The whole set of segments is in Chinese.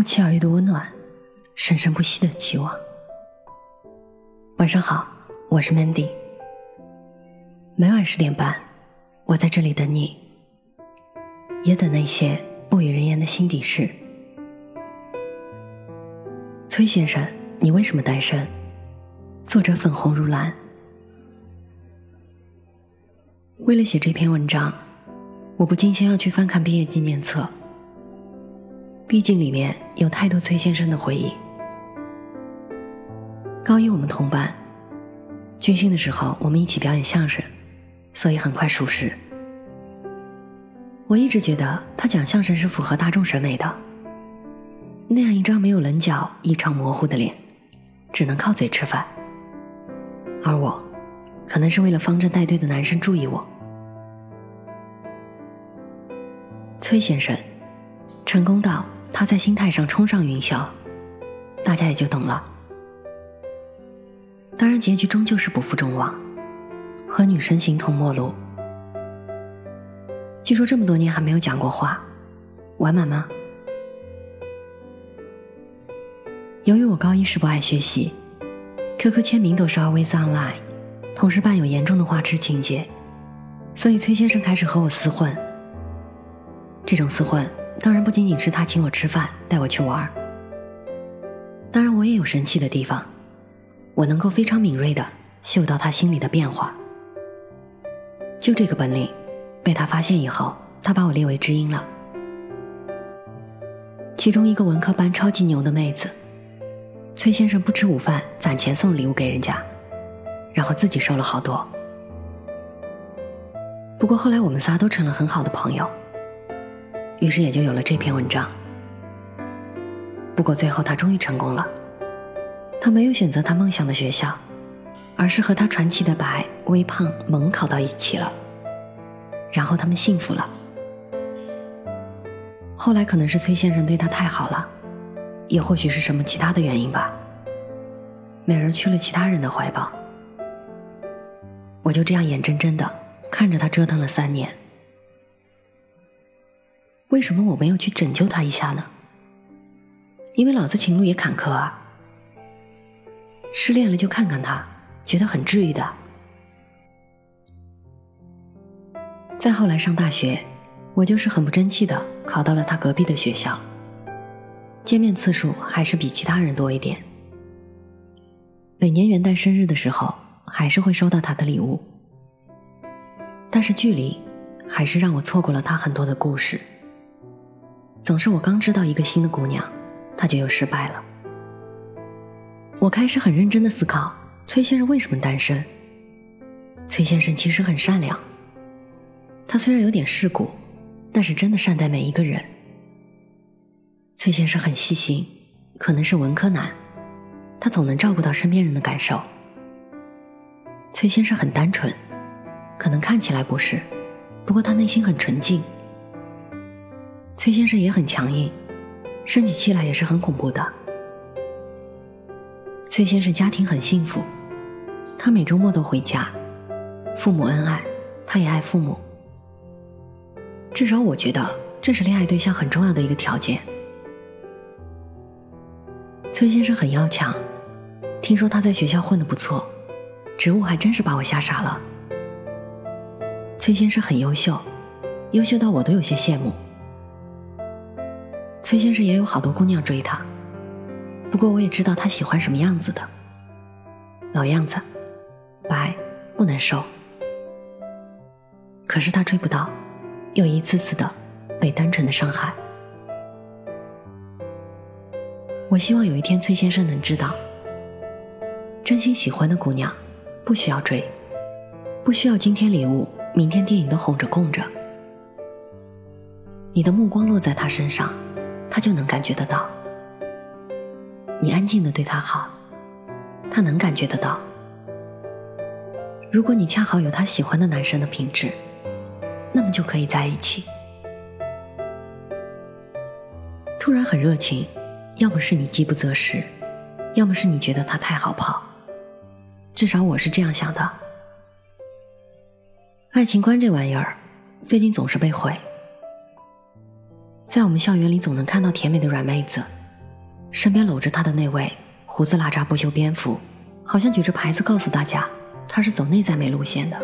不期而遇的温暖，生生不息的期望。晚上好，我是 Mandy。每晚十点半，我在这里等你，也等那些不语人言的心底事。崔先生，你为什么单身？作者粉红如蓝。为了写这篇文章，我不禁先要去翻看毕业纪念册。毕竟里面有太多崔先生的回忆。高一我们同班，军训的时候我们一起表演相声，所以很快熟识。我一直觉得他讲相声是符合大众审美的，那样一张没有棱角、异常模糊的脸，只能靠嘴吃饭。而我，可能是为了方阵带队的男生注意我，崔先生，成功到。他在心态上冲上云霄，大家也就懂了。当然，结局终究是不负众望，和女生形同陌路。据说这么多年还没有讲过话，完满吗？由于我高一时不爱学习，QQ 签名都是 Always Online，同时伴有严重的花痴情节，所以崔先生开始和我厮混。这种厮混。当然不仅仅是他请我吃饭，带我去玩当然我也有神奇的地方，我能够非常敏锐的嗅到他心里的变化。就这个本领，被他发现以后，他把我列为知音了。其中一个文科班超级牛的妹子，崔先生不吃午饭，攒钱送礼物给人家，然后自己收了好多。不过后来我们仨都成了很好的朋友。于是也就有了这篇文章。不过最后他终于成功了，他没有选择他梦想的学校，而是和他传奇的白、微胖、萌考到一起了。然后他们幸福了。后来可能是崔先生对他太好了，也或许是什么其他的原因吧。美人去了其他人的怀抱，我就这样眼睁睁的看着他折腾了三年。为什么我没有去拯救他一下呢？因为老子情路也坎坷啊。失恋了就看看他，觉得很治愈的。再后来上大学，我就是很不争气的考到了他隔壁的学校。见面次数还是比其他人多一点。每年元旦、生日的时候，还是会收到他的礼物。但是距离，还是让我错过了他很多的故事。总是我刚知道一个新的姑娘，她就又失败了。我开始很认真的思考，崔先生为什么单身？崔先生其实很善良，他虽然有点世故，但是真的善待每一个人。崔先生很细心，可能是文科男，他总能照顾到身边人的感受。崔先生很单纯，可能看起来不是，不过他内心很纯净。崔先生也很强硬，生起气来也是很恐怖的。崔先生家庭很幸福，他每周末都回家，父母恩爱，他也爱父母。至少我觉得这是恋爱对象很重要的一个条件。崔先生很要强，听说他在学校混得不错，职务还真是把我吓傻了。崔先生很优秀，优秀到我都有些羡慕。崔先生也有好多姑娘追他，不过我也知道他喜欢什么样子的，老样子，白不能瘦。可是他追不到，又一次次的被单纯的伤害。我希望有一天崔先生能知道，真心喜欢的姑娘不需要追，不需要今天礼物，明天电影都哄着供着，你的目光落在他身上。他就能感觉得到，你安静的对他好，他能感觉得到。如果你恰好有他喜欢的男生的品质，那么就可以在一起。突然很热情，要么是你饥不择食，要么是你觉得他太好泡。至少我是这样想的。爱情观这玩意儿，最近总是被毁。在我们校园里，总能看到甜美的软妹子，身边搂着她的那位胡子拉碴不修边幅，好像举着牌子告诉大家他是走内在美路线的。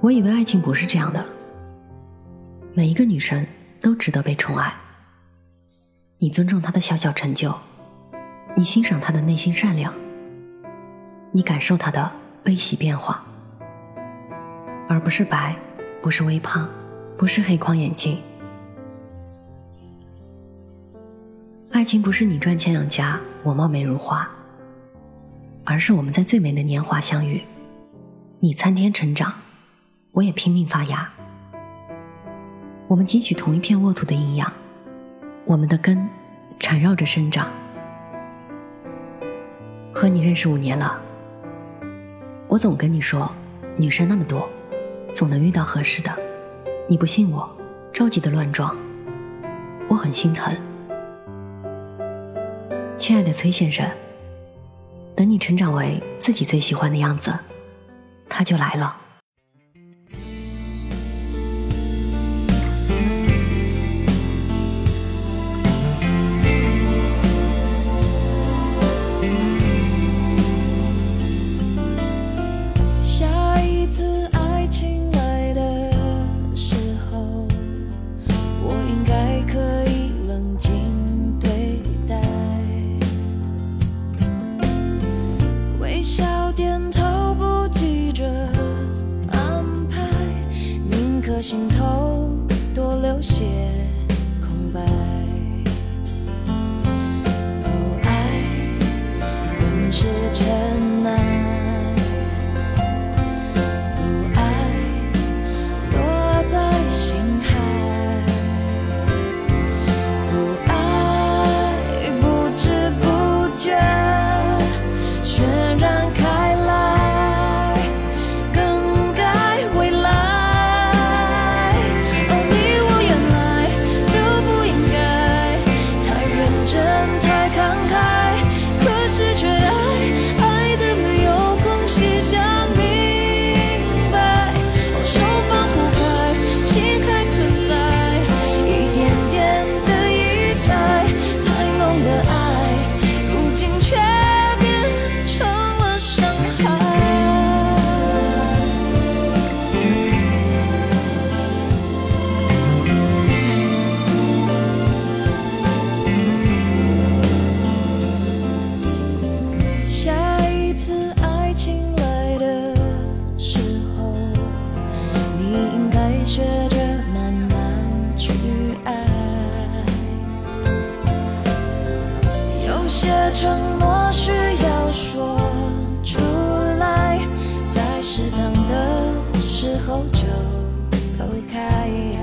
我以为爱情不是这样的，每一个女生都值得被宠爱。你尊重她的小小成就，你欣赏她的内心善良，你感受她的悲喜变化，而不是白，不是微胖，不是黑框眼镜。爱情不是你赚钱养家，我貌美如花，而是我们在最美的年华相遇，你参天成长。我也拼命发芽，我们汲取同一片沃土的营养，我们的根缠绕着生长。和你认识五年了，我总跟你说，女生那么多，总能遇到合适的。你不信我，着急的乱撞，我很心疼。亲爱的崔先生，等你成长为自己最喜欢的样子，他就来了。想的时候就走开。